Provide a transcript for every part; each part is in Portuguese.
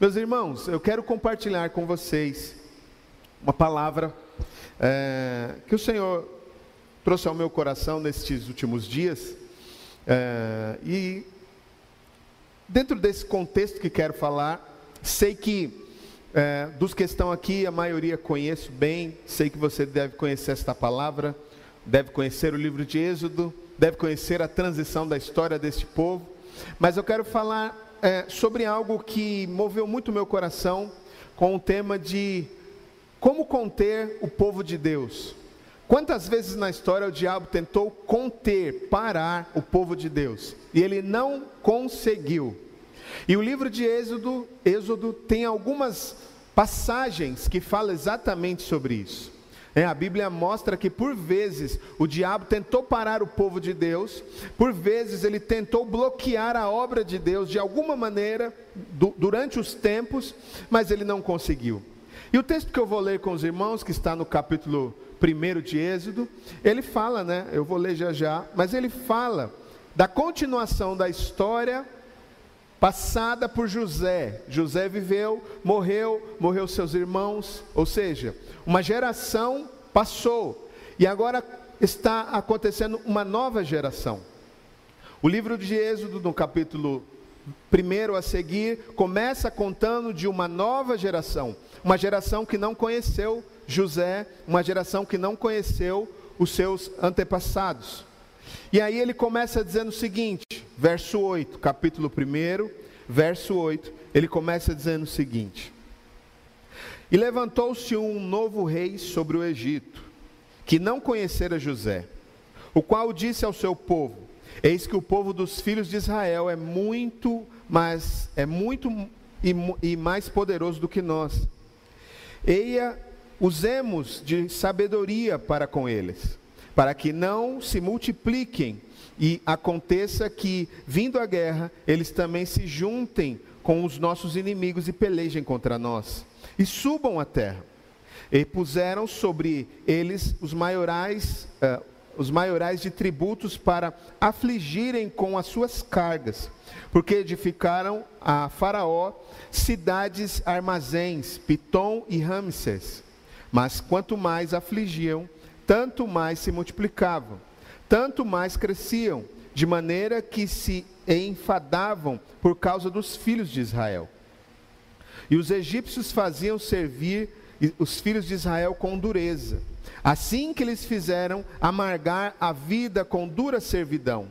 Meus irmãos, eu quero compartilhar com vocês uma palavra é, que o Senhor trouxe ao meu coração nestes últimos dias. É, e dentro desse contexto que quero falar, sei que é, dos que estão aqui, a maioria conheço bem, sei que você deve conhecer esta palavra, deve conhecer o livro de Êxodo, deve conhecer a transição da história deste povo, mas eu quero falar é, sobre algo que moveu muito meu coração, com o tema de como conter o povo de Deus. Quantas vezes na história o diabo tentou conter, parar o povo de Deus e ele não conseguiu. E o livro de Êxodo, Êxodo tem algumas passagens que falam exatamente sobre isso. É, a Bíblia mostra que por vezes o diabo tentou parar o povo de Deus, por vezes ele tentou bloquear a obra de Deus de alguma maneira du durante os tempos, mas ele não conseguiu. E o texto que eu vou ler com os irmãos, que está no capítulo 1 de Êxodo, ele fala, né? Eu vou ler já já, mas ele fala da continuação da história passada por José. José viveu, morreu, morreu seus irmãos, ou seja, uma geração passou e agora está acontecendo uma nova geração. O livro de Êxodo, no capítulo primeiro a seguir, começa contando de uma nova geração, uma geração que não conheceu José, uma geração que não conheceu os seus antepassados. E aí ele começa dizendo o seguinte, verso 8, capítulo 1, verso 8, ele começa dizendo o seguinte: E levantou-se um novo rei sobre o Egito, que não conhecera José, o qual disse ao seu povo: Eis que o povo dos filhos de Israel é muito mais é muito e, e mais poderoso do que nós. Eia, usemos de sabedoria para com eles para que não se multipliquem e aconteça que, vindo a guerra, eles também se juntem com os nossos inimigos e pelejem contra nós, e subam a terra. E puseram sobre eles os maiorais, uh, os maiorais de tributos para afligirem com as suas cargas, porque edificaram a Faraó cidades armazéns, Pitom e Ramsés. Mas quanto mais afligiam, tanto mais se multiplicavam, tanto mais cresciam, de maneira que se enfadavam por causa dos filhos de Israel. E os egípcios faziam servir os filhos de Israel com dureza, assim que eles fizeram amargar a vida com dura servidão,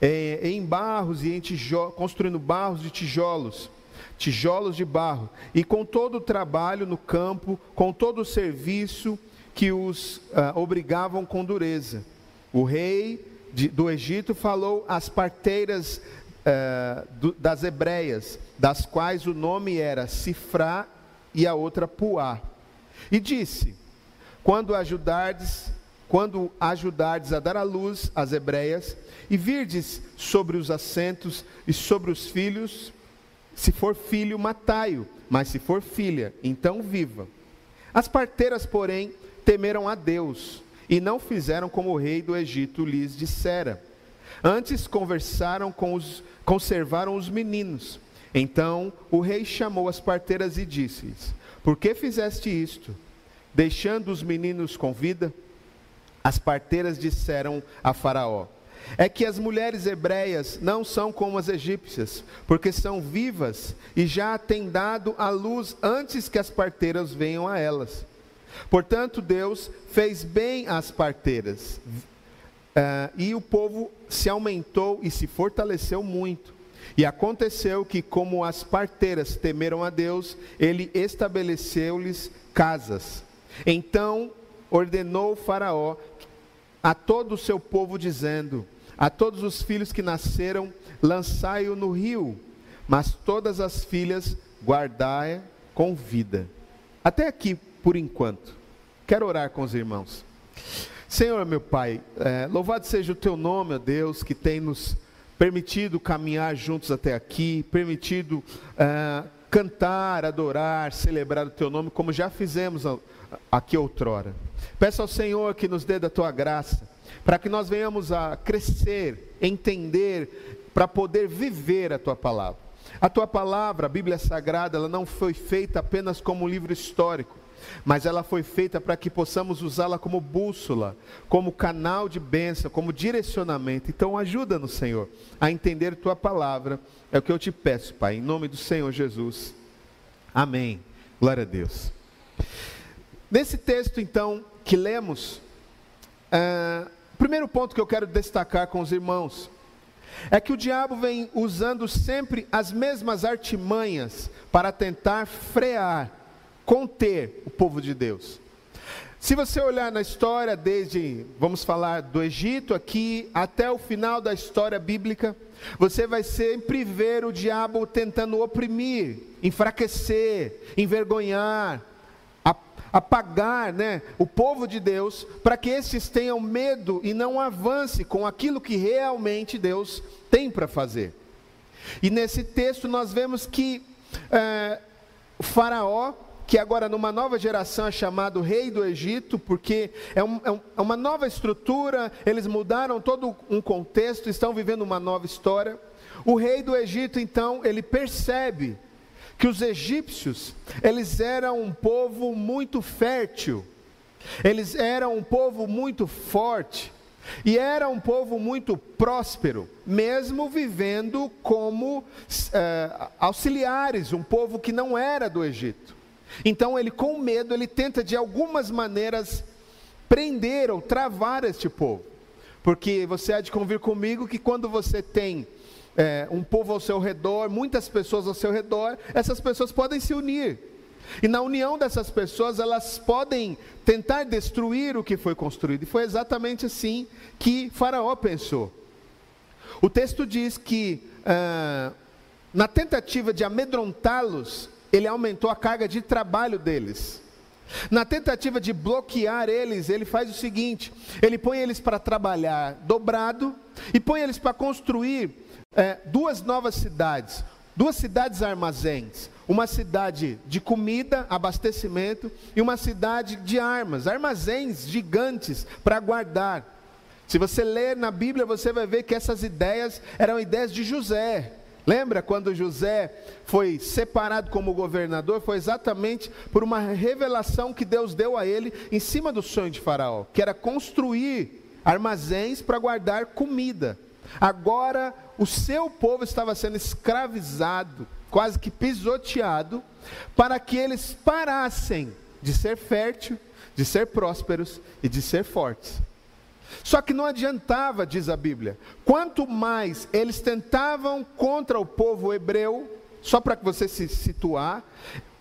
é, em barros e em tijolos, construindo barros de tijolos, tijolos de barro, e com todo o trabalho no campo, com todo o serviço, que os uh, obrigavam com dureza. O rei de, do Egito falou às parteiras uh, do, das hebreias, das quais o nome era Cifrá e a outra Puá. E disse: Quando ajudardes, quando ajudardes a dar à luz as hebreias, e virdes sobre os assentos e sobre os filhos, se for filho, matai-o, mas se for filha, então viva. As parteiras, porém, temeram a Deus e não fizeram como o rei do Egito lhes dissera. Antes conversaram com os, conservaram os meninos. Então o rei chamou as parteiras e disse-lhes: Por que fizeste isto? Deixando os meninos com vida? As parteiras disseram a Faraó: É que as mulheres hebreias não são como as egípcias, porque são vivas e já têm dado a luz antes que as parteiras venham a elas. Portanto, Deus fez bem às parteiras, uh, e o povo se aumentou e se fortaleceu muito. E aconteceu que, como as parteiras temeram a Deus, ele estabeleceu-lhes casas. Então ordenou Faraó a todo o seu povo, dizendo: A todos os filhos que nasceram, lançai-o no rio, mas todas as filhas guardai com vida. Até aqui por enquanto. Quero orar com os irmãos. Senhor, meu Pai, é, louvado seja o Teu nome, ó Deus, que tem nos permitido caminhar juntos até aqui, permitido é, cantar, adorar, celebrar o Teu nome, como já fizemos aqui outrora. Peço ao Senhor que nos dê da Tua graça, para que nós venhamos a crescer, entender, para poder viver a Tua palavra. A tua palavra, a Bíblia Sagrada, ela não foi feita apenas como um livro histórico, mas ela foi feita para que possamos usá-la como bússola, como canal de bênção, como direcionamento. Então ajuda-nos, Senhor, a entender tua palavra. É o que eu te peço, Pai, em nome do Senhor Jesus. Amém. Glória a Deus. Nesse texto, então, que lemos, uh, o primeiro ponto que eu quero destacar com os irmãos é que o diabo vem usando sempre as mesmas artimanhas para tentar frear, conter o povo de Deus. Se você olhar na história, desde, vamos falar do Egito aqui, até o final da história bíblica, você vai sempre ver o diabo tentando oprimir, enfraquecer, envergonhar, apagar né, o povo de Deus, para que estes tenham medo e não avance com aquilo que realmente Deus tem para fazer. E nesse texto nós vemos que é, Faraó, que agora numa nova geração é chamado rei do Egito, porque é, um, é, é uma nova estrutura, eles mudaram todo um contexto, estão vivendo uma nova história. O rei do Egito, então, ele percebe que os egípcios, eles eram um povo muito fértil, eles eram um povo muito forte, e era um povo muito próspero, mesmo vivendo como é, auxiliares, um povo que não era do Egito. Então ele, com medo, ele tenta de algumas maneiras prender ou travar este povo. Porque você há de convir comigo que quando você tem é, um povo ao seu redor, muitas pessoas ao seu redor, essas pessoas podem se unir. E na união dessas pessoas, elas podem tentar destruir o que foi construído. E foi exatamente assim que Faraó pensou. O texto diz que, ah, na tentativa de amedrontá-los, ele aumentou a carga de trabalho deles. Na tentativa de bloquear eles, ele faz o seguinte: ele põe eles para trabalhar dobrado e põe eles para construir é, duas novas cidades, duas cidades armazéns, uma cidade de comida, abastecimento, e uma cidade de armas, armazéns gigantes para guardar. Se você ler na Bíblia, você vai ver que essas ideias eram ideias de José. Lembra quando José foi separado como governador? Foi exatamente por uma revelação que Deus deu a ele em cima do sonho de Faraó, que era construir armazéns para guardar comida. Agora o seu povo estava sendo escravizado, quase que pisoteado, para que eles parassem de ser fértil, de ser prósperos e de ser fortes. Só que não adiantava, diz a Bíblia. Quanto mais eles tentavam contra o povo hebreu, só para que você se situar,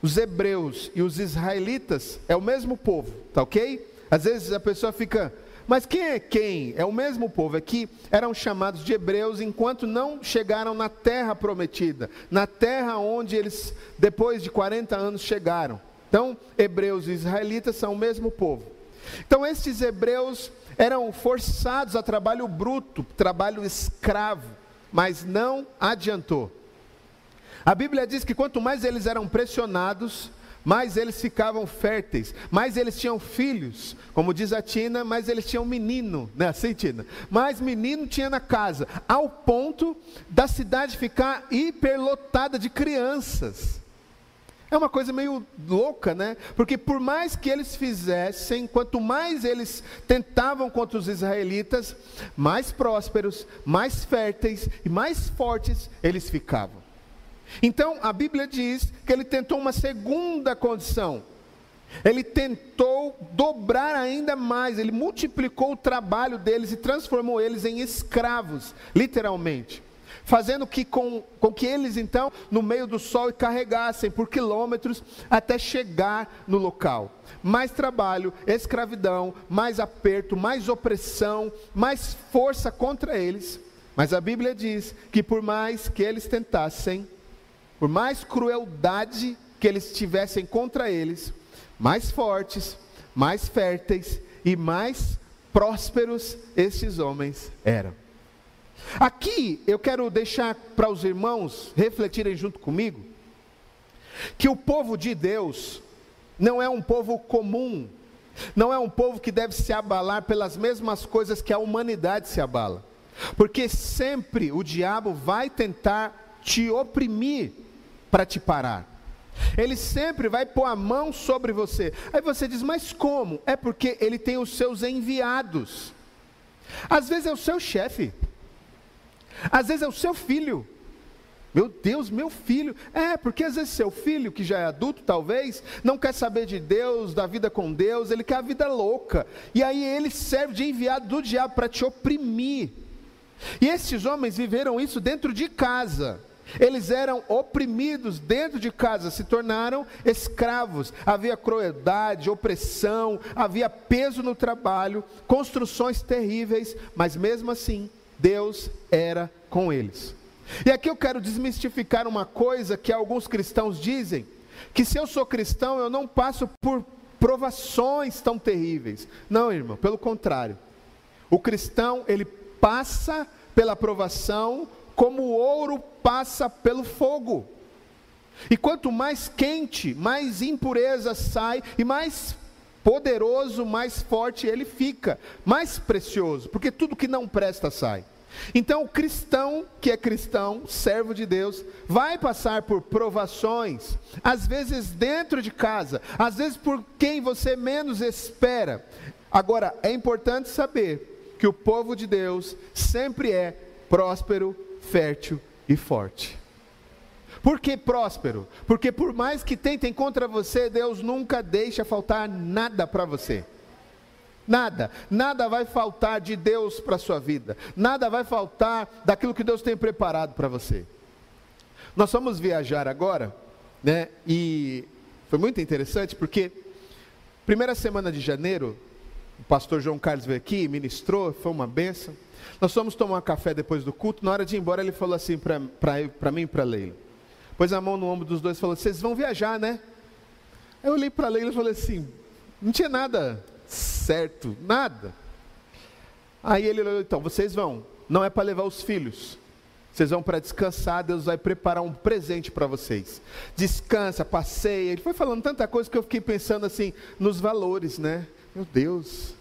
os hebreus e os israelitas é o mesmo povo, tá ok? Às vezes a pessoa fica, mas quem é quem? É o mesmo povo. Aqui eram chamados de hebreus enquanto não chegaram na terra prometida, na terra onde eles, depois de 40 anos, chegaram. Então, hebreus e israelitas são o mesmo povo. Então, esses hebreus eram forçados a trabalho bruto, trabalho escravo, mas não adiantou. A Bíblia diz que quanto mais eles eram pressionados, mais eles ficavam férteis, mais eles tinham filhos, como diz a Tina, mais eles tinham menino, né? Assim, Tina? Mais menino tinha na casa, ao ponto da cidade ficar hiperlotada de crianças. É uma coisa meio louca, né? Porque por mais que eles fizessem, quanto mais eles tentavam contra os israelitas, mais prósperos, mais férteis e mais fortes eles ficavam. Então a Bíblia diz que ele tentou uma segunda condição. Ele tentou dobrar ainda mais, ele multiplicou o trabalho deles e transformou eles em escravos, literalmente. Fazendo que com, com que eles então, no meio do sol, carregassem por quilômetros até chegar no local. Mais trabalho, escravidão, mais aperto, mais opressão, mais força contra eles. Mas a Bíblia diz que por mais que eles tentassem, por mais crueldade que eles tivessem contra eles, mais fortes, mais férteis e mais prósperos esses homens eram. Aqui eu quero deixar para os irmãos refletirem junto comigo que o povo de Deus não é um povo comum, não é um povo que deve se abalar pelas mesmas coisas que a humanidade se abala, porque sempre o diabo vai tentar te oprimir para te parar. Ele sempre vai pôr a mão sobre você. Aí você diz, mas como? É porque ele tem os seus enviados. Às vezes é o seu chefe, às vezes é o seu filho. Meu Deus, meu filho. É, porque às vezes seu filho, que já é adulto talvez, não quer saber de Deus, da vida com Deus, ele quer a vida louca. E aí ele serve de enviado do diabo para te oprimir. E esses homens viveram isso dentro de casa. Eles eram oprimidos dentro de casa, se tornaram escravos. Havia crueldade, opressão, havia peso no trabalho, construções terríveis, mas mesmo assim, Deus era com eles. E aqui eu quero desmistificar uma coisa que alguns cristãos dizem: que se eu sou cristão, eu não passo por provações tão terríveis. Não, irmão, pelo contrário. O cristão, ele passa pela provação como o ouro passa pelo fogo. E quanto mais quente, mais impureza sai e mais poderoso, mais forte ele fica, mais precioso, porque tudo que não presta sai. Então, o cristão que é cristão, servo de Deus, vai passar por provações, às vezes dentro de casa, às vezes por quem você menos espera. Agora, é importante saber que o povo de Deus sempre é próspero, fértil e forte. Por que próspero? Porque por mais que tentem contra você, Deus nunca deixa faltar nada para você. Nada, nada vai faltar de Deus para a sua vida, nada vai faltar daquilo que Deus tem preparado para você. Nós vamos viajar agora, né? E foi muito interessante porque primeira semana de janeiro, o pastor João Carlos veio aqui, ministrou, foi uma benção. Nós fomos tomar um café depois do culto. Na hora de ir embora, ele falou assim para mim e para Leila. Pôs a mão no ombro dos dois e falou: Vocês vão viajar, né? Eu olhei para Leila e falei assim: Não tinha nada certo, nada. Aí ele olhou: Então, vocês vão. Não é para levar os filhos. Vocês vão para descansar, Deus vai preparar um presente para vocês. Descansa, passeia. Ele foi falando tanta coisa que eu fiquei pensando assim nos valores, né? Meu Deus,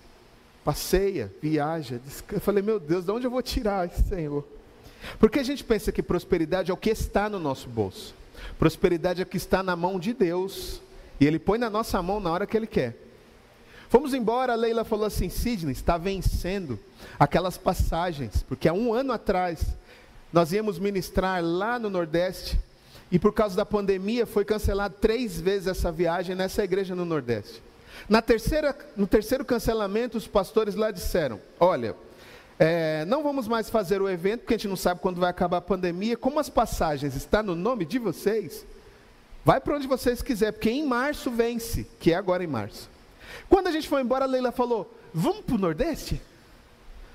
passeia, viaja. Descansa. Eu falei, meu Deus, de onde eu vou tirar isso, Senhor? Porque a gente pensa que prosperidade é o que está no nosso bolso. Prosperidade é o que está na mão de Deus. E Ele põe na nossa mão na hora que Ele quer. Fomos embora, a Leila falou assim: Sidney, está vencendo aquelas passagens, porque há um ano atrás nós íamos ministrar lá no Nordeste, e por causa da pandemia foi cancelado três vezes essa viagem nessa igreja no Nordeste. Na terceira, no terceiro cancelamento, os pastores lá disseram: Olha, é, não vamos mais fazer o evento, porque a gente não sabe quando vai acabar a pandemia. Como as passagens estão no nome de vocês, vai para onde vocês quiserem, porque em março vence, que é agora em março. Quando a gente foi embora, a Leila falou: Vamos para o Nordeste?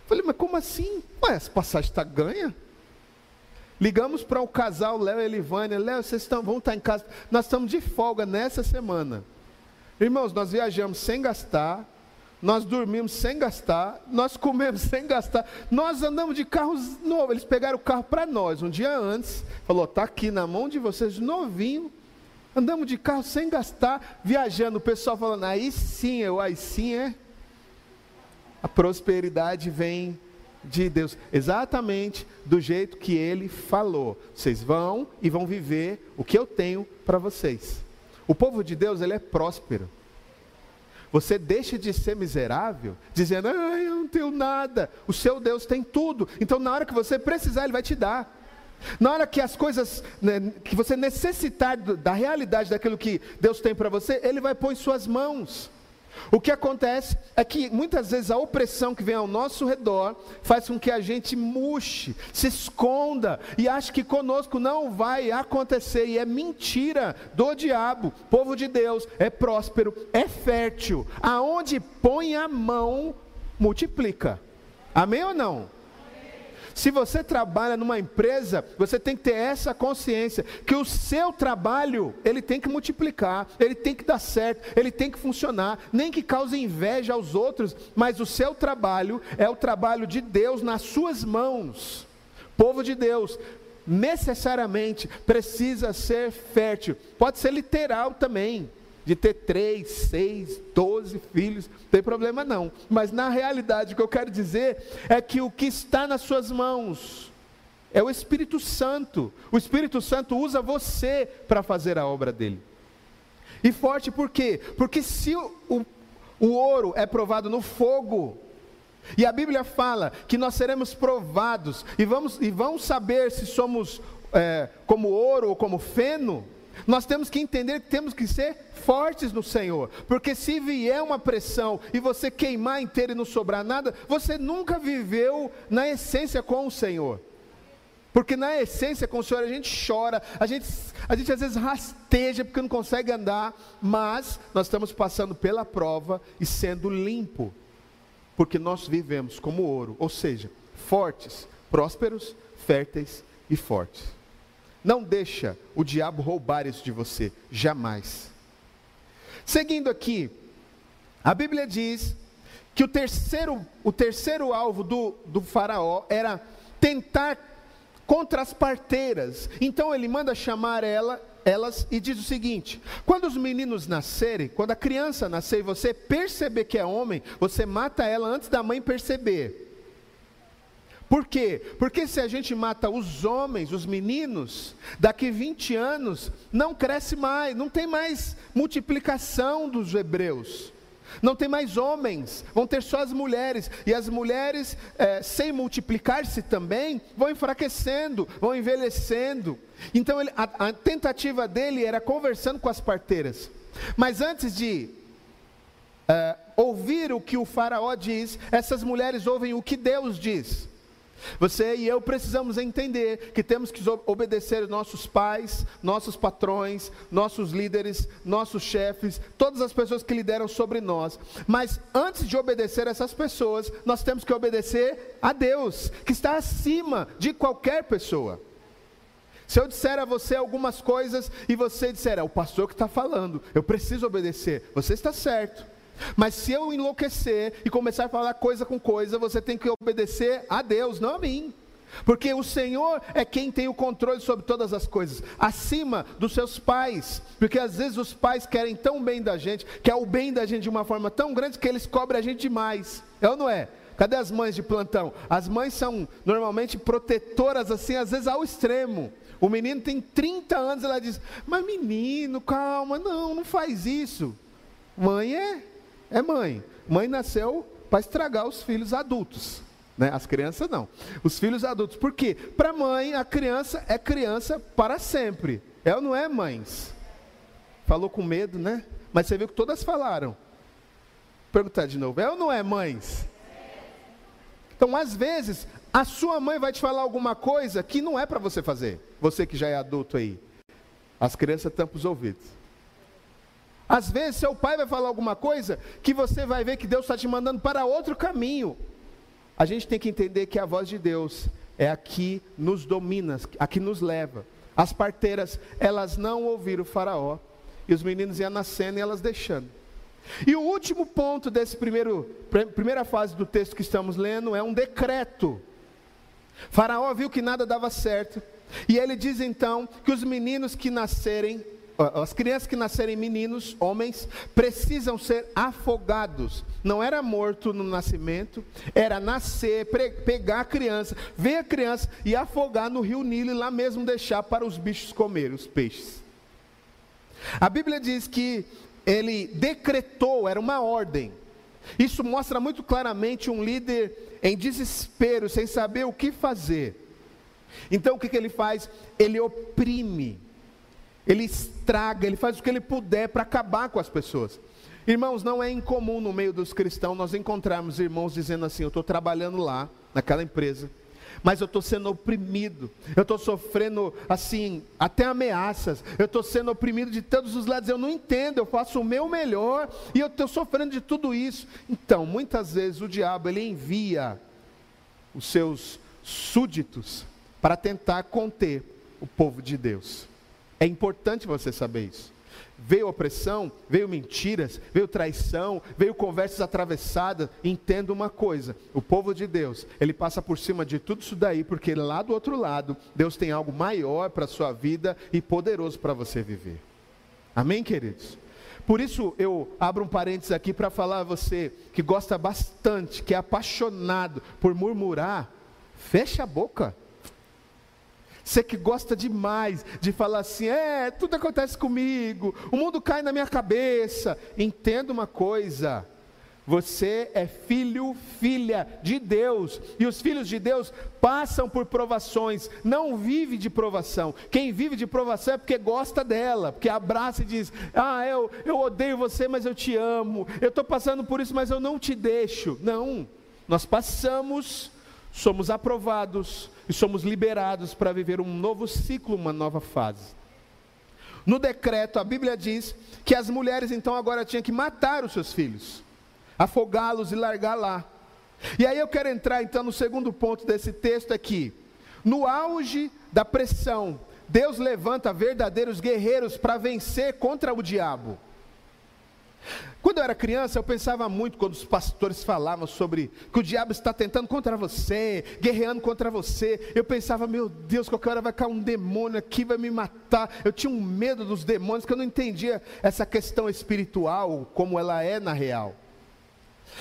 Falei, mas como assim? Ué, essa passagem está ganha? Ligamos para o casal Léo e Elivânia. Léo, vocês estão, vão estar em casa. Nós estamos de folga nessa semana. Irmãos, nós viajamos sem gastar, nós dormimos sem gastar, nós comemos sem gastar, nós andamos de carros novos. Eles pegaram o carro para nós um dia antes, falou: está aqui na mão de vocês, novinho. Andamos de carro sem gastar, viajando. O pessoal falando: aí sim, eu, aí sim é. A prosperidade vem de Deus, exatamente do jeito que ele falou. Vocês vão e vão viver o que eu tenho para vocês. O povo de Deus, ele é próspero. Você deixa de ser miserável, dizendo, ah, eu não tenho nada. O seu Deus tem tudo. Então, na hora que você precisar, Ele vai te dar. Na hora que as coisas, né, que você necessitar da realidade daquilo que Deus tem para você, Ele vai pôr em suas mãos. O que acontece é que muitas vezes a opressão que vem ao nosso redor faz com que a gente murche, se esconda e ache que conosco não vai acontecer. E é mentira do diabo. Povo de Deus é próspero, é fértil. Aonde põe a mão, multiplica. Amém ou não? Se você trabalha numa empresa, você tem que ter essa consciência que o seu trabalho, ele tem que multiplicar, ele tem que dar certo, ele tem que funcionar, nem que cause inveja aos outros, mas o seu trabalho é o trabalho de Deus nas suas mãos. Povo de Deus, necessariamente precisa ser fértil. Pode ser literal também de ter três, seis, doze filhos, não tem problema não. Mas na realidade, o que eu quero dizer é que o que está nas suas mãos é o Espírito Santo. O Espírito Santo usa você para fazer a obra dele. E forte por quê? Porque se o, o, o ouro é provado no fogo, e a Bíblia fala que nós seremos provados e vamos, e vamos saber se somos é, como ouro ou como feno. Nós temos que entender que temos que ser fortes no Senhor, porque se vier uma pressão e você queimar inteiro e não sobrar nada, você nunca viveu na essência com o Senhor. Porque na essência com o Senhor a gente chora, a gente, a gente às vezes rasteja porque não consegue andar, mas nós estamos passando pela prova e sendo limpo, porque nós vivemos como ouro, ou seja, fortes, prósperos, férteis e fortes. Não deixa o diabo roubar isso de você, jamais. Seguindo aqui, a Bíblia diz que o terceiro, o terceiro alvo do, do faraó era tentar contra as parteiras. Então ele manda chamar ela, elas e diz o seguinte: quando os meninos nascerem, quando a criança nascer e você perceber que é homem, você mata ela antes da mãe perceber. Por quê? Porque se a gente mata os homens, os meninos, daqui 20 anos não cresce mais, não tem mais multiplicação dos hebreus. Não tem mais homens, vão ter só as mulheres. E as mulheres, é, sem multiplicar-se também, vão enfraquecendo, vão envelhecendo. Então ele, a, a tentativa dele era conversando com as parteiras. Mas antes de é, ouvir o que o faraó diz, essas mulheres ouvem o que Deus diz. Você e eu precisamos entender que temos que obedecer nossos pais, nossos patrões, nossos líderes, nossos chefes, todas as pessoas que lideram sobre nós. Mas antes de obedecer essas pessoas, nós temos que obedecer a Deus, que está acima de qualquer pessoa. Se eu disser a você algumas coisas e você disser, é o pastor que está falando, eu preciso obedecer, você está certo. Mas se eu enlouquecer e começar a falar coisa com coisa, você tem que obedecer a Deus, não a mim. Porque o Senhor é quem tem o controle sobre todas as coisas, acima dos seus pais. Porque às vezes os pais querem tão bem da gente, quer o bem da gente de uma forma tão grande que eles cobrem a gente demais. É ou não é? Cadê as mães de plantão? As mães são normalmente protetoras, assim, às vezes ao extremo. O menino tem 30 anos, ela diz: Mas menino, calma, não, não faz isso. Mãe é é mãe. Mãe nasceu para estragar os filhos adultos. Né? As crianças não. Os filhos adultos. Por quê? Para mãe, a criança é criança para sempre. É ou não é, mães? Falou com medo, né? Mas você viu que todas falaram. Perguntar de novo. É ou não é, mães? Então, às vezes, a sua mãe vai te falar alguma coisa que não é para você fazer. Você que já é adulto aí. As crianças tampam os ouvidos. Às vezes, seu pai vai falar alguma coisa que você vai ver que Deus está te mandando para outro caminho. A gente tem que entender que a voz de Deus é a que nos domina, a que nos leva. As parteiras, elas não ouviram o Faraó, e os meninos iam nascendo e elas deixando. E o último ponto desse primeiro, primeira fase do texto que estamos lendo é um decreto. Faraó viu que nada dava certo, e ele diz então que os meninos que nascerem as crianças que nascerem meninos, homens, precisam ser afogados. Não era morto no nascimento, era nascer, pegar a criança, ver a criança e afogar no rio Nilo e lá mesmo deixar para os bichos comer, os peixes. A Bíblia diz que ele decretou, era uma ordem. Isso mostra muito claramente um líder em desespero, sem saber o que fazer. Então o que, que ele faz? Ele oprime ele estraga, ele faz o que ele puder para acabar com as pessoas. Irmãos, não é incomum no meio dos cristãos nós encontrarmos irmãos dizendo assim: Eu estou trabalhando lá, naquela empresa, mas eu estou sendo oprimido, eu estou sofrendo assim, até ameaças, eu estou sendo oprimido de todos os lados, eu não entendo, eu faço o meu melhor e eu estou sofrendo de tudo isso. Então, muitas vezes o diabo ele envia os seus súditos para tentar conter o povo de Deus. É importante você saber isso. Veio opressão, veio mentiras, veio traição, veio conversas atravessadas. Entenda uma coisa: o povo de Deus, ele passa por cima de tudo isso daí, porque lá do outro lado, Deus tem algo maior para a sua vida e poderoso para você viver. Amém, queridos? Por isso eu abro um parênteses aqui para falar a você que gosta bastante, que é apaixonado por murmurar, fecha a boca. Você que gosta demais de falar assim, é, tudo acontece comigo, o mundo cai na minha cabeça. Entenda uma coisa: você é filho, filha de Deus, e os filhos de Deus passam por provações, não vive de provação. Quem vive de provação é porque gosta dela, porque abraça e diz: Ah, eu, eu odeio você, mas eu te amo, eu estou passando por isso, mas eu não te deixo. Não, nós passamos, somos aprovados, e somos liberados para viver um novo ciclo, uma nova fase. No decreto, a Bíblia diz que as mulheres então agora tinham que matar os seus filhos, afogá-los e largar lá. E aí eu quero entrar então no segundo ponto desse texto aqui. No auge da pressão, Deus levanta verdadeiros guerreiros para vencer contra o diabo. Quando eu era criança, eu pensava muito quando os pastores falavam sobre que o diabo está tentando contra você, guerreando contra você. Eu pensava, meu Deus, qualquer hora vai cair um demônio aqui, vai me matar. Eu tinha um medo dos demônios, que eu não entendia essa questão espiritual como ela é na real.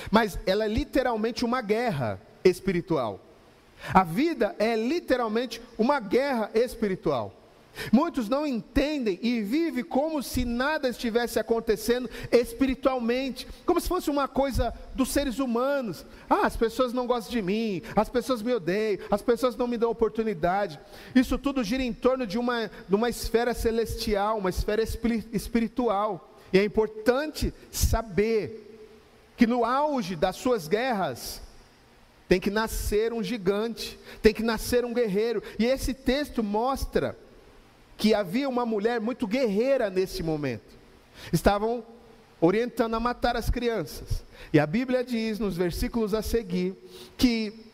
Mas ela é literalmente uma guerra espiritual. A vida é literalmente uma guerra espiritual. Muitos não entendem e vivem como se nada estivesse acontecendo espiritualmente, como se fosse uma coisa dos seres humanos. Ah, as pessoas não gostam de mim, as pessoas me odeiam, as pessoas não me dão oportunidade. Isso tudo gira em torno de uma, de uma esfera celestial, uma esfera espiritual. E é importante saber que no auge das suas guerras, tem que nascer um gigante, tem que nascer um guerreiro. E esse texto mostra que havia uma mulher muito guerreira nesse momento. Estavam orientando a matar as crianças. E a Bíblia diz nos versículos a seguir que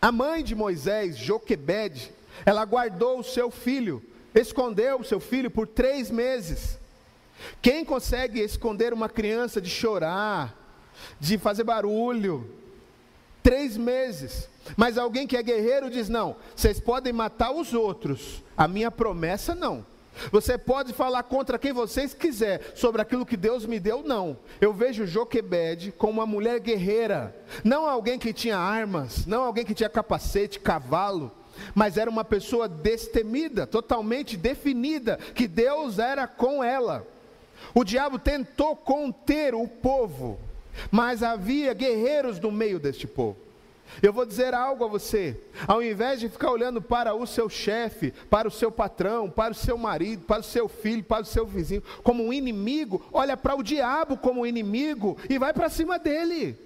a mãe de Moisés, Joquebede, ela guardou o seu filho, escondeu o seu filho por três meses. Quem consegue esconder uma criança de chorar, de fazer barulho? Três meses. Mas alguém que é guerreiro diz: não, vocês podem matar os outros, a minha promessa não. Você pode falar contra quem vocês quiser sobre aquilo que Deus me deu, não. Eu vejo Joquebed como uma mulher guerreira, não alguém que tinha armas, não alguém que tinha capacete, cavalo, mas era uma pessoa destemida, totalmente definida, que Deus era com ela. O diabo tentou conter o povo, mas havia guerreiros no meio deste povo. Eu vou dizer algo a você: ao invés de ficar olhando para o seu chefe, para o seu patrão, para o seu marido, para o seu filho, para o seu vizinho, como um inimigo, olha para o diabo como um inimigo e vai para cima dele.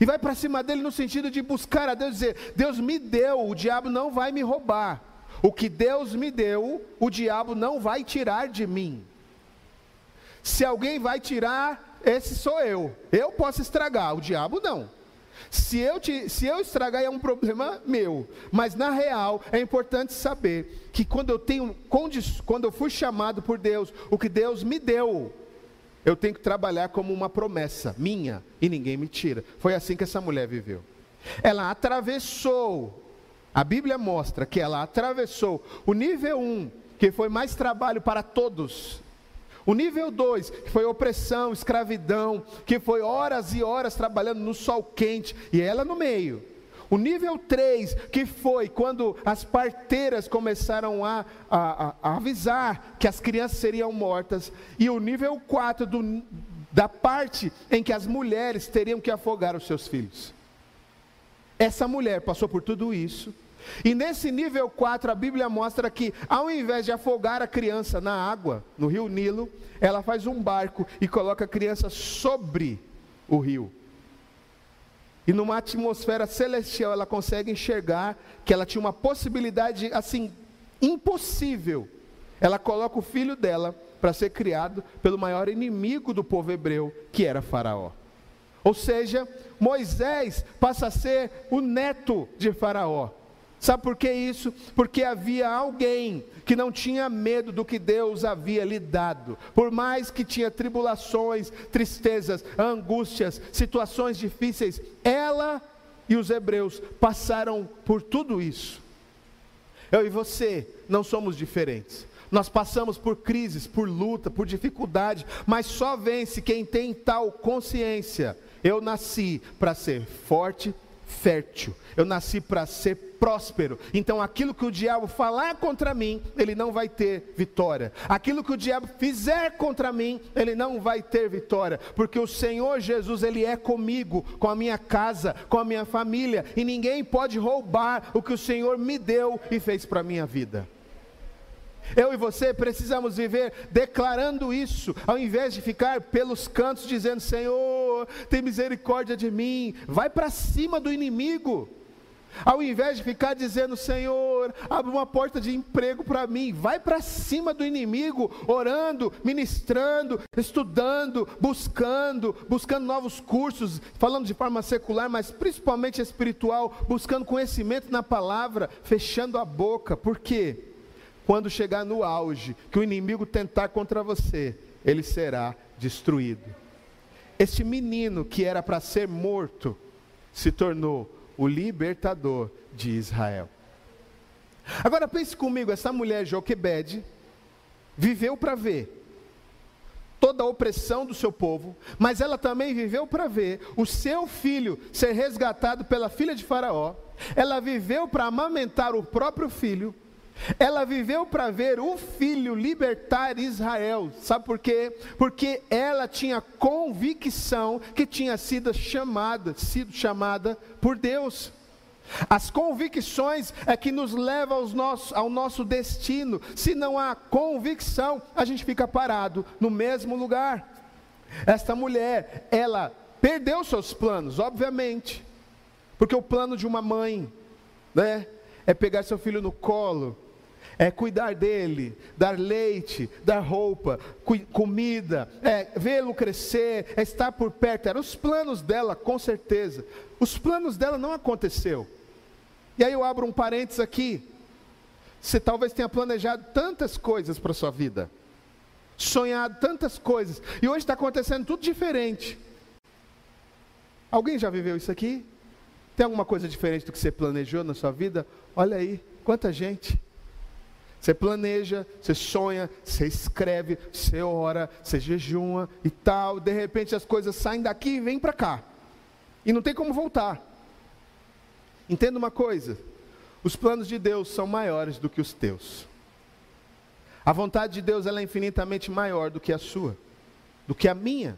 E vai para cima dele no sentido de buscar a Deus, dizer: Deus me deu, o diabo não vai me roubar. O que Deus me deu, o diabo não vai tirar de mim. Se alguém vai tirar, esse sou eu. Eu posso estragar, o diabo não. Se eu, te, se eu estragar é um problema meu, mas na real é importante saber que quando eu tenho quando eu fui chamado por Deus, o que Deus me deu, eu tenho que trabalhar como uma promessa minha e ninguém me tira. Foi assim que essa mulher viveu. Ela atravessou. A Bíblia mostra que ela atravessou o nível 1, que foi mais trabalho para todos, o nível 2, que foi opressão, escravidão, que foi horas e horas trabalhando no sol quente, e ela no meio. O nível 3, que foi quando as parteiras começaram a, a, a, avisar que as crianças seriam mortas. E o nível 4, do, da parte em que as mulheres teriam que afogar os seus filhos. Essa mulher passou por tudo isso, e nesse nível 4, a Bíblia mostra que, ao invés de afogar a criança na água, no rio Nilo, ela faz um barco e coloca a criança sobre o rio. E numa atmosfera celestial, ela consegue enxergar que ela tinha uma possibilidade assim, impossível. Ela coloca o filho dela para ser criado pelo maior inimigo do povo hebreu, que era Faraó. Ou seja, Moisés passa a ser o neto de Faraó. Sabe por que isso? Porque havia alguém que não tinha medo do que Deus havia lhe dado. Por mais que tinha tribulações, tristezas, angústias, situações difíceis, ela e os hebreus passaram por tudo isso. Eu e você não somos diferentes. Nós passamos por crises, por luta, por dificuldade, mas só vence quem tem tal consciência. Eu nasci para ser forte, fértil, eu nasci para ser próspero. Então, aquilo que o diabo falar contra mim, ele não vai ter vitória. Aquilo que o diabo fizer contra mim, ele não vai ter vitória, porque o Senhor Jesus, ele é comigo, com a minha casa, com a minha família, e ninguém pode roubar o que o Senhor me deu e fez para a minha vida. Eu e você precisamos viver declarando isso, ao invés de ficar pelos cantos dizendo: Senhor, tem misericórdia de mim. Vai para cima do inimigo. Ao invés de ficar dizendo, Senhor, abre uma porta de emprego para mim, vai para cima do inimigo, orando, ministrando, estudando, buscando, buscando novos cursos, falando de forma secular, mas principalmente espiritual, buscando conhecimento na palavra, fechando a boca. Por quê? Quando chegar no auge, que o inimigo tentar contra você, ele será destruído. Este menino que era para ser morto, se tornou o libertador de Israel. Agora pense comigo, essa mulher Joquebede viveu para ver toda a opressão do seu povo, mas ela também viveu para ver o seu filho ser resgatado pela filha de Faraó. Ela viveu para amamentar o próprio filho, ela viveu para ver o filho libertar Israel. Sabe por quê? Porque ela tinha convicção que tinha sido chamada, sido chamada por Deus. As convicções é que nos levam aos ao nosso destino. Se não há convicção, a gente fica parado no mesmo lugar. Esta mulher, ela perdeu seus planos, obviamente, porque o plano de uma mãe, né, é pegar seu filho no colo, é cuidar dele, dar leite, dar roupa, comida, é vê-lo crescer, é estar por perto. Eram os planos dela, com certeza. Os planos dela não aconteceu. E aí eu abro um parênteses aqui. Você talvez tenha planejado tantas coisas para sua vida, sonhado tantas coisas, e hoje está acontecendo tudo diferente. Alguém já viveu isso aqui? Tem alguma coisa diferente do que você planejou na sua vida? Olha aí, quanta gente. Você planeja, você sonha, você escreve, você ora, você jejuma e tal. De repente as coisas saem daqui e vêm para cá. E não tem como voltar. Entenda uma coisa: os planos de Deus são maiores do que os teus. A vontade de Deus ela é infinitamente maior do que a sua, do que a minha.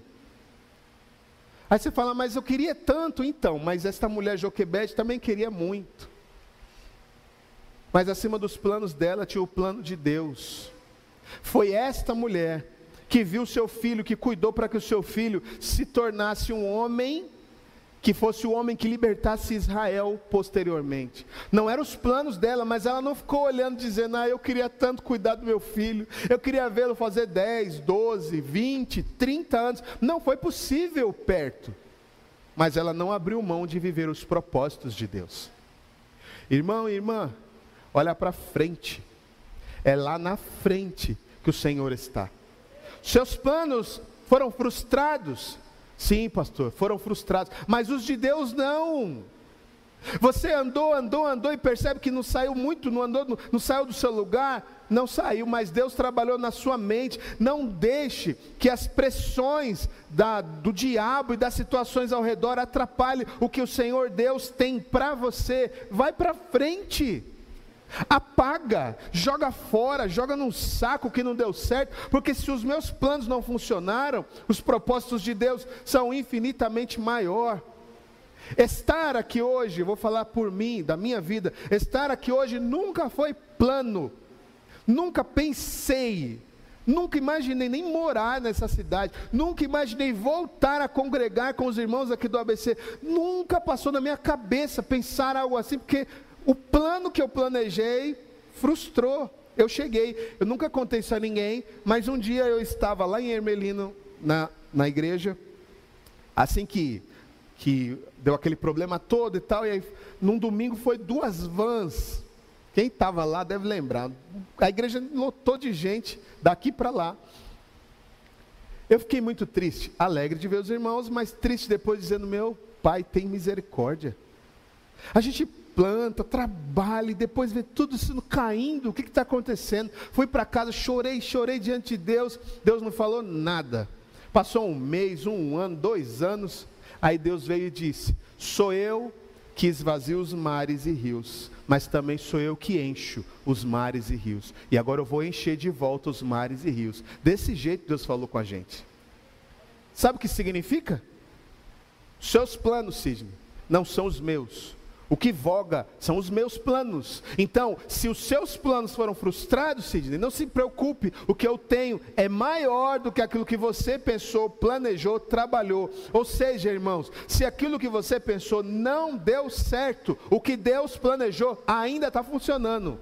Aí você fala, mas eu queria tanto então, mas esta mulher Joquebede também queria muito. Mas acima dos planos dela tinha o plano de Deus. Foi esta mulher que viu seu filho, que cuidou para que o seu filho se tornasse um homem que fosse o homem que libertasse Israel posteriormente. Não eram os planos dela, mas ela não ficou olhando dizendo: "Ah, eu queria tanto cuidar do meu filho. Eu queria vê-lo fazer 10, 12, 20, 30 anos". Não foi possível perto. Mas ela não abriu mão de viver os propósitos de Deus. Irmão e irmã, Olha para frente. É lá na frente que o Senhor está. Seus planos foram frustrados. Sim, pastor, foram frustrados. Mas os de Deus não. Você andou, andou, andou e percebe que não saiu muito, não andou, não, não saiu do seu lugar, não saiu, mas Deus trabalhou na sua mente. Não deixe que as pressões da, do diabo e das situações ao redor atrapalhem o que o Senhor Deus tem para você. Vai para frente. Apaga, joga fora, joga num saco que não deu certo, porque se os meus planos não funcionaram, os propósitos de Deus são infinitamente maior. Estar aqui hoje, vou falar por mim, da minha vida, estar aqui hoje nunca foi plano, nunca pensei, nunca imaginei nem morar nessa cidade, nunca imaginei voltar a congregar com os irmãos aqui do ABC, nunca passou na minha cabeça pensar algo assim, porque o plano que eu planejei frustrou. Eu cheguei, eu nunca contei isso a ninguém, mas um dia eu estava lá em Ermelino, na, na igreja, assim que, que deu aquele problema todo e tal, e aí num domingo foi duas vans. Quem estava lá deve lembrar. A igreja lotou de gente daqui para lá. Eu fiquei muito triste, alegre de ver os irmãos, mas triste depois dizendo: Meu pai tem misericórdia. A gente planta, trabalha e depois vê tudo isso caindo. O que está acontecendo? Fui para casa, chorei, chorei diante de Deus. Deus não falou nada. Passou um mês, um ano, dois anos. Aí Deus veio e disse: Sou eu que esvazio os mares e rios, mas também sou eu que encho os mares e rios. E agora eu vou encher de volta os mares e rios. Desse jeito Deus falou com a gente. Sabe o que significa? Seus planos, Sidney, não são os meus. O que voga são os meus planos. Então, se os seus planos foram frustrados, Sidney, não se preocupe. O que eu tenho é maior do que aquilo que você pensou, planejou, trabalhou. Ou seja, irmãos, se aquilo que você pensou não deu certo, o que Deus planejou ainda está funcionando.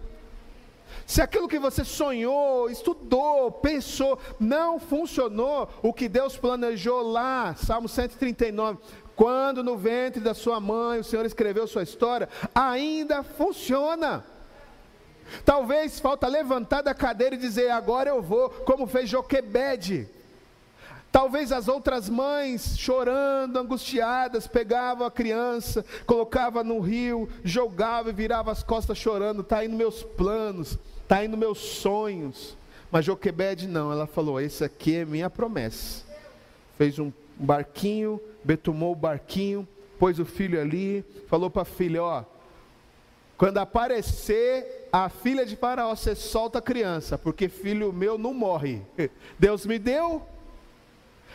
Se aquilo que você sonhou, estudou, pensou, não funcionou, o que Deus planejou lá, Salmo 139, quando no ventre da sua mãe o Senhor escreveu sua história, ainda funciona. Talvez falta levantar da cadeira e dizer, agora eu vou, como fez Joquebede. Talvez as outras mães, chorando, angustiadas, pegavam a criança, colocava no rio, jogava e virava as costas chorando, está aí nos meus planos, está aí nos meus sonhos. Mas Joquebede não, ela falou, esse aqui é minha promessa. Fez um barquinho, betumou o barquinho, pôs o filho ali, falou para a filha: Ó, quando aparecer a filha de Faraó, você solta a criança, porque filho meu não morre. Deus me deu,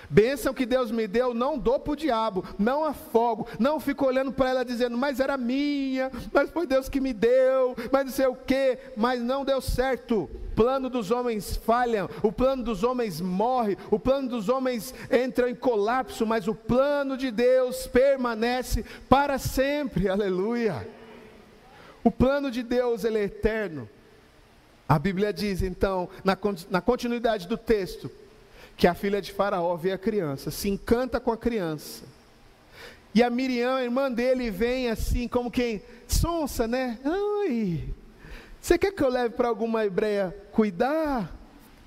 Bênção que Deus me deu, não dou para o diabo, não afogo, não fico olhando para ela dizendo, mas era minha, mas foi Deus que me deu, mas não sei o que, mas não deu certo. Plano dos homens falha, o plano dos homens morre, o plano dos homens entra em colapso, mas o plano de Deus permanece para sempre, aleluia. O plano de Deus ele é eterno. A Bíblia diz então, na, na continuidade do texto, que a filha de Faraó vê a criança, se encanta com a criança. E a Miriam, a irmã dele, vem assim, como quem, sonsa, né? Ai, você quer que eu leve para alguma hebreia cuidar?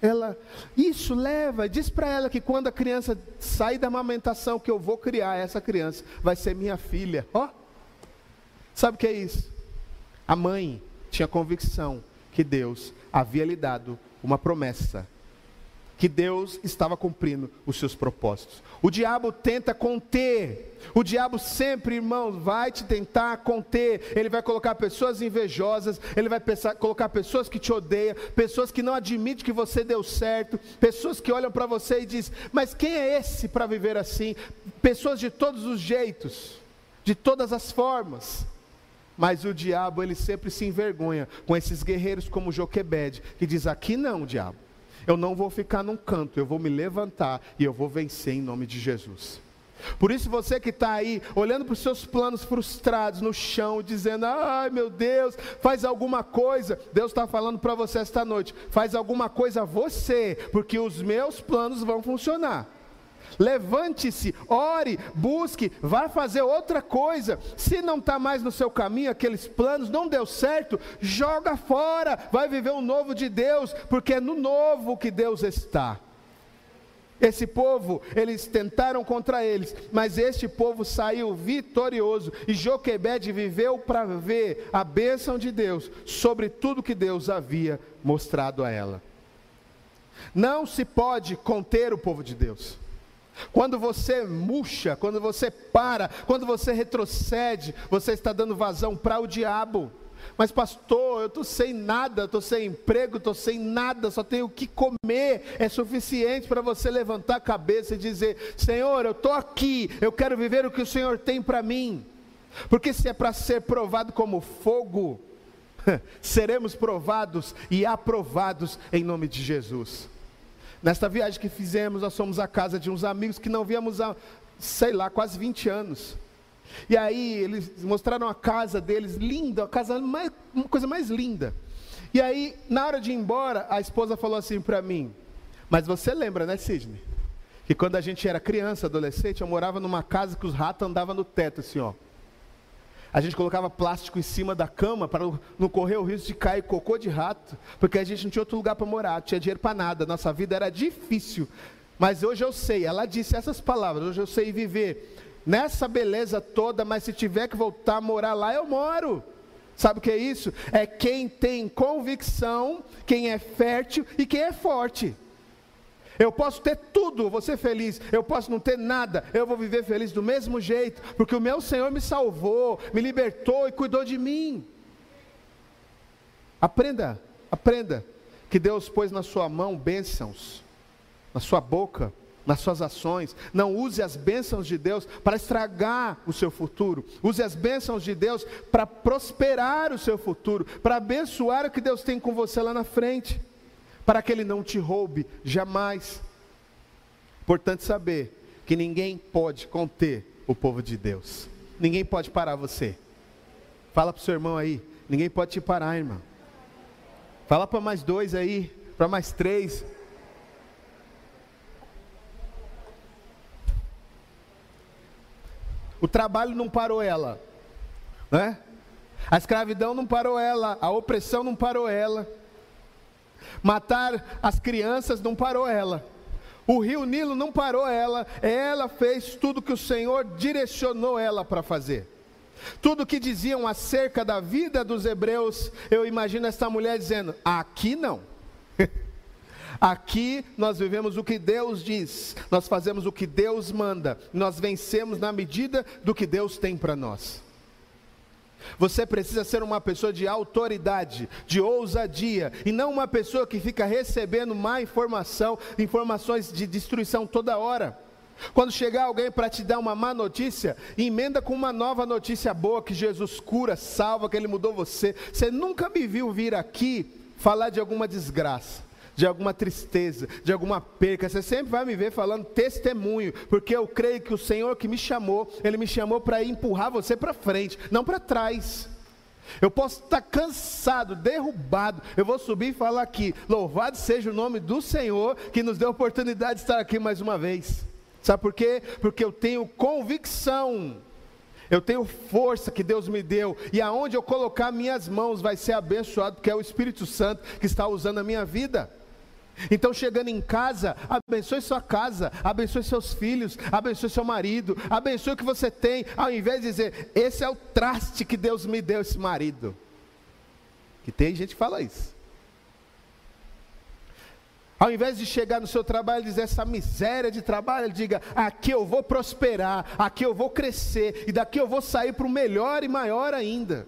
Ela, isso leva, diz para ela que quando a criança sair da amamentação, que eu vou criar essa criança, vai ser minha filha. Ó, oh, sabe o que é isso? A mãe tinha convicção que Deus havia lhe dado uma promessa que Deus estava cumprindo os seus propósitos. O diabo tenta conter, o diabo sempre, irmãos, vai te tentar conter. Ele vai colocar pessoas invejosas, ele vai pensar, colocar pessoas que te odeiam, pessoas que não admitem que você deu certo, pessoas que olham para você e dizem: Mas quem é esse para viver assim? Pessoas de todos os jeitos, de todas as formas. Mas o diabo, ele sempre se envergonha com esses guerreiros como Joquebed, que diz: Aqui não, diabo. Eu não vou ficar num canto, eu vou me levantar e eu vou vencer em nome de Jesus. Por isso, você que está aí, olhando para os seus planos frustrados no chão, dizendo: ai meu Deus, faz alguma coisa. Deus está falando para você esta noite: faz alguma coisa você, porque os meus planos vão funcionar. Levante-se, ore, busque, vá fazer outra coisa. Se não está mais no seu caminho, aqueles planos não deu certo, joga fora, vai viver o novo de Deus, porque é no novo que Deus está. Esse povo, eles tentaram contra eles, mas este povo saiu vitorioso. E Joquebed viveu para ver a bênção de Deus sobre tudo que Deus havia mostrado a ela. Não se pode conter o povo de Deus. Quando você murcha, quando você para, quando você retrocede, você está dando vazão para o diabo. Mas pastor, eu estou sem nada, estou sem emprego, estou sem nada, só tenho o que comer. É suficiente para você levantar a cabeça e dizer: Senhor, eu estou aqui, eu quero viver o que o Senhor tem para mim. Porque se é para ser provado como fogo, seremos provados e aprovados em nome de Jesus. Nesta viagem que fizemos, nós fomos à casa de uns amigos que não víamos há, sei lá, quase 20 anos. E aí eles mostraram a casa deles, linda, a casa mais, uma coisa mais linda. E aí, na hora de ir embora, a esposa falou assim para mim: Mas você lembra, né, Sidney? Que quando a gente era criança, adolescente, eu morava numa casa que os ratos andavam no teto, assim, ó. A gente colocava plástico em cima da cama para não correr o risco de cair cocô de rato, porque a gente não tinha outro lugar para morar, não tinha dinheiro para nada, nossa vida era difícil. Mas hoje eu sei, ela disse essas palavras, hoje eu sei viver nessa beleza toda, mas se tiver que voltar a morar lá, eu moro. Sabe o que é isso? É quem tem convicção, quem é fértil e quem é forte. Eu posso ter tudo, vou ser feliz. Eu posso não ter nada, eu vou viver feliz do mesmo jeito, porque o meu Senhor me salvou, me libertou e cuidou de mim. Aprenda, aprenda que Deus pôs na sua mão bênçãos, na sua boca, nas suas ações. Não use as bênçãos de Deus para estragar o seu futuro. Use as bênçãos de Deus para prosperar o seu futuro, para abençoar o que Deus tem com você lá na frente, para que Ele não te roube jamais. Importante saber que ninguém pode conter o povo de Deus. Ninguém pode parar você. Fala para o seu irmão aí. Ninguém pode te parar, irmão. Fala para mais dois aí, para mais três. O trabalho não parou ela, né? A escravidão não parou ela, a opressão não parou ela. Matar as crianças não parou ela. O rio Nilo não parou ela, ela fez tudo que o Senhor direcionou ela para fazer. Tudo que diziam acerca da vida dos hebreus, eu imagino essa mulher dizendo: aqui não. Aqui nós vivemos o que Deus diz, nós fazemos o que Deus manda, nós vencemos na medida do que Deus tem para nós. Você precisa ser uma pessoa de autoridade, de ousadia, e não uma pessoa que fica recebendo má informação, informações de destruição toda hora. Quando chegar alguém para te dar uma má notícia, emenda com uma nova notícia boa que Jesus cura, salva, que Ele mudou você. Você nunca me viu vir aqui falar de alguma desgraça de alguma tristeza, de alguma perca, você sempre vai me ver falando testemunho, porque eu creio que o Senhor que me chamou, Ele me chamou para empurrar você para frente, não para trás. Eu posso estar cansado, derrubado. Eu vou subir e falar aqui: louvado seja o nome do Senhor que nos deu a oportunidade de estar aqui mais uma vez. Sabe por quê? Porque eu tenho convicção, eu tenho força que Deus me deu, e aonde eu colocar minhas mãos vai ser abençoado, porque é o Espírito Santo que está usando a minha vida. Então, chegando em casa, abençoe sua casa, abençoe seus filhos, abençoe seu marido, abençoe o que você tem, ao invés de dizer, esse é o traste que Deus me deu, esse marido. Que tem gente que fala isso. Ao invés de chegar no seu trabalho e dizer essa miséria de trabalho, diga: aqui eu vou prosperar, aqui eu vou crescer, e daqui eu vou sair para o melhor e maior ainda.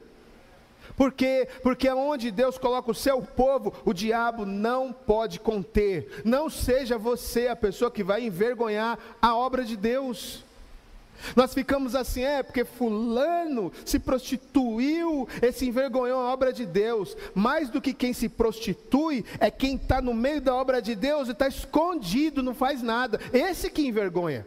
Por quê? Porque onde Deus coloca o seu povo, o diabo não pode conter. Não seja você a pessoa que vai envergonhar a obra de Deus. Nós ficamos assim, é porque Fulano se prostituiu, esse envergonhou a obra de Deus. Mais do que quem se prostitui, é quem está no meio da obra de Deus e está escondido, não faz nada. Esse que envergonha.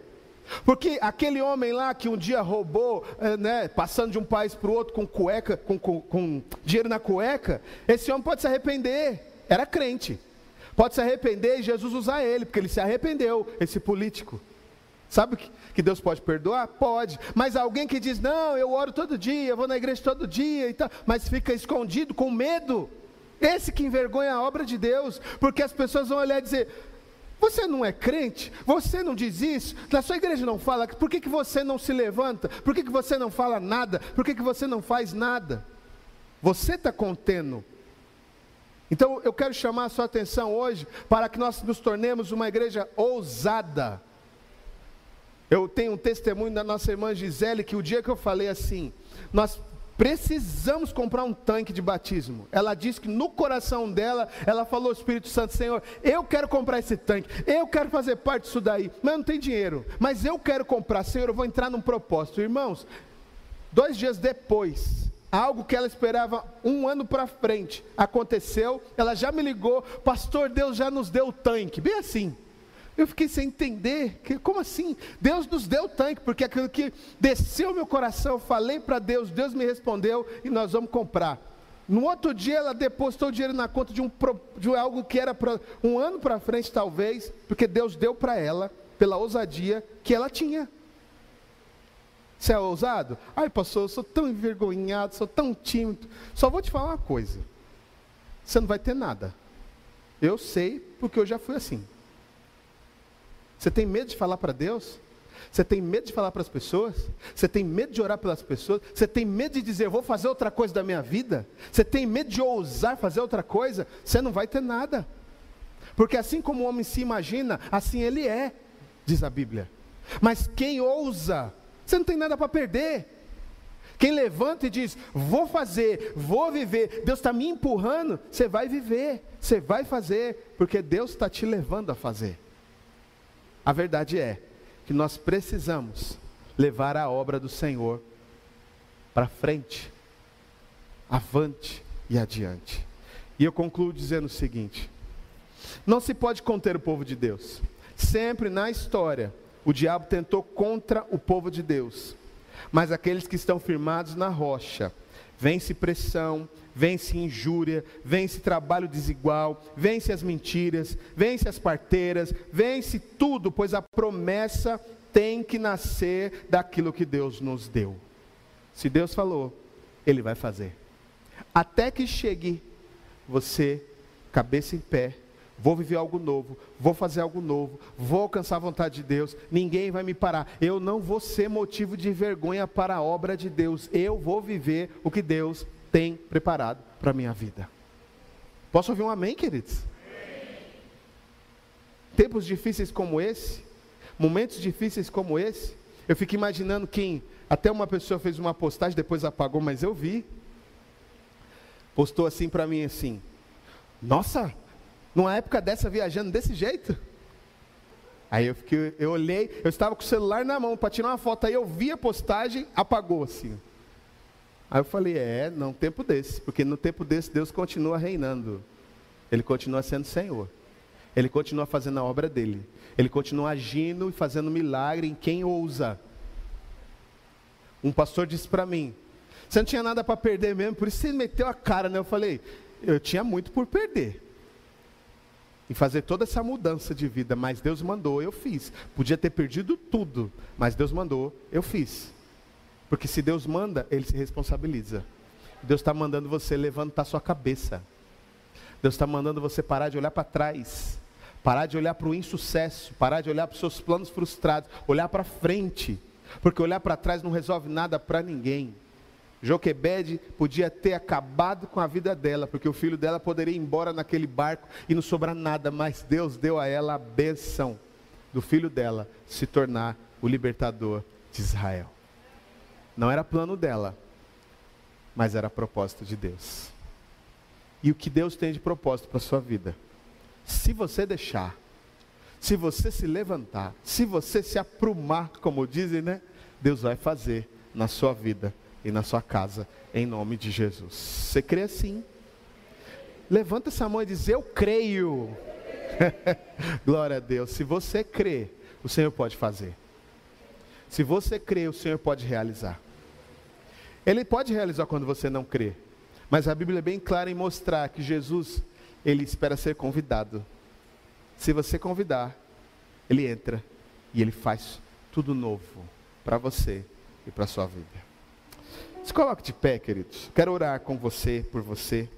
Porque aquele homem lá que um dia roubou, eh, né, passando de um país para o outro com cueca, com, com, com dinheiro na cueca, esse homem pode se arrepender. Era crente. Pode se arrepender e Jesus usar ele, porque ele se arrependeu, esse político. Sabe que, Deus pode perdoar? Pode. Mas alguém que diz, não, eu oro todo dia, eu vou na igreja todo dia e tal, mas fica escondido com medo. Esse que envergonha a obra de Deus, porque as pessoas vão olhar e dizer: você não é crente? Você não diz isso? Na sua igreja não fala? Por que, que você não se levanta? Por que, que você não fala nada? Por que, que você não faz nada? Você está contendo. Então eu quero chamar a sua atenção hoje para que nós nos tornemos uma igreja ousada. Eu tenho um testemunho da nossa irmã Gisele que o dia que eu falei assim, nós Precisamos comprar um tanque de batismo. Ela disse que no coração dela, ela falou ao Espírito Santo: Senhor, eu quero comprar esse tanque, eu quero fazer parte disso daí, mas não tem dinheiro. Mas eu quero comprar, Senhor, eu vou entrar num propósito. Irmãos, dois dias depois, algo que ela esperava um ano para frente aconteceu. Ela já me ligou, Pastor, Deus já nos deu o tanque, bem assim. Eu fiquei sem entender, que, como assim? Deus nos deu tanque, porque aquilo que desceu meu coração, falei para Deus, Deus me respondeu e nós vamos comprar. No outro dia ela depositou dinheiro na conta de, um, de algo que era para um ano para frente, talvez, porque Deus deu para ela, pela ousadia que ela tinha. Você é ousado? Ai, pastor, eu sou tão envergonhado, sou tão tímido. Só vou te falar uma coisa: você não vai ter nada. Eu sei, porque eu já fui assim. Você tem medo de falar para Deus? Você tem medo de falar para as pessoas? Você tem medo de orar pelas pessoas? Você tem medo de dizer, vou fazer outra coisa da minha vida? Você tem medo de ousar fazer outra coisa? Você não vai ter nada. Porque assim como o homem se imagina, assim ele é, diz a Bíblia. Mas quem ousa, você não tem nada para perder. Quem levanta e diz, vou fazer, vou viver, Deus está me empurrando, você vai viver, você vai fazer, porque Deus está te levando a fazer. A verdade é que nós precisamos levar a obra do Senhor para frente, avante e adiante. E eu concluo dizendo o seguinte: não se pode conter o povo de Deus. Sempre na história, o diabo tentou contra o povo de Deus. Mas aqueles que estão firmados na rocha, vence pressão, vence injúria, vence trabalho desigual, vence as mentiras, vence as parteiras, vence tudo, pois a promessa tem que nascer daquilo que Deus nos deu. Se Deus falou, Ele vai fazer. Até que chegue você, cabeça em pé, vou viver algo novo, vou fazer algo novo, vou alcançar a vontade de Deus, ninguém vai me parar. Eu não vou ser motivo de vergonha para a obra de Deus, eu vou viver o que Deus tem preparado para a minha vida. Posso ouvir um amém, queridos? Amém. Tempos difíceis como esse, momentos difíceis como esse, eu fico imaginando quem, até uma pessoa fez uma postagem, depois apagou, mas eu vi, postou assim para mim assim, nossa, numa época dessa, viajando desse jeito? Aí eu, fiquei, eu olhei, eu estava com o celular na mão para tirar uma foto, aí eu vi a postagem, apagou assim. Aí eu falei, é, não, tempo desse, porque no tempo desse Deus continua reinando. Ele continua sendo Senhor. Ele continua fazendo a obra dele. Ele continua agindo e fazendo milagre em quem ousa. Um pastor disse para mim: Você não tinha nada para perder mesmo, por isso você meteu a cara, né? Eu falei: Eu tinha muito por perder e fazer toda essa mudança de vida, mas Deus mandou, eu fiz. Podia ter perdido tudo, mas Deus mandou, eu fiz. Porque se Deus manda, Ele se responsabiliza. Deus está mandando você levantar sua cabeça. Deus está mandando você parar de olhar para trás, parar de olhar para o insucesso, parar de olhar para os seus planos frustrados, olhar para frente. Porque olhar para trás não resolve nada para ninguém. Joquebede podia ter acabado com a vida dela, porque o filho dela poderia ir embora naquele barco e não sobrar nada, mas Deus deu a ela a benção do filho dela se tornar o libertador de Israel. Não era plano dela, mas era propósito de Deus. E o que Deus tem de propósito para a sua vida? Se você deixar, se você se levantar, se você se aprumar, como dizem, né? Deus vai fazer na sua vida e na sua casa, em nome de Jesus. Você crê assim? Levanta essa mão e diz: Eu creio. Glória a Deus. Se você crê, o Senhor pode fazer. Se você crê, o Senhor pode realizar. Ele pode realizar quando você não crê. Mas a Bíblia é bem clara em mostrar que Jesus, ele espera ser convidado. Se você convidar, ele entra e ele faz tudo novo para você e para sua vida. Se coloque de pé, queridos. Quero orar com você, por você.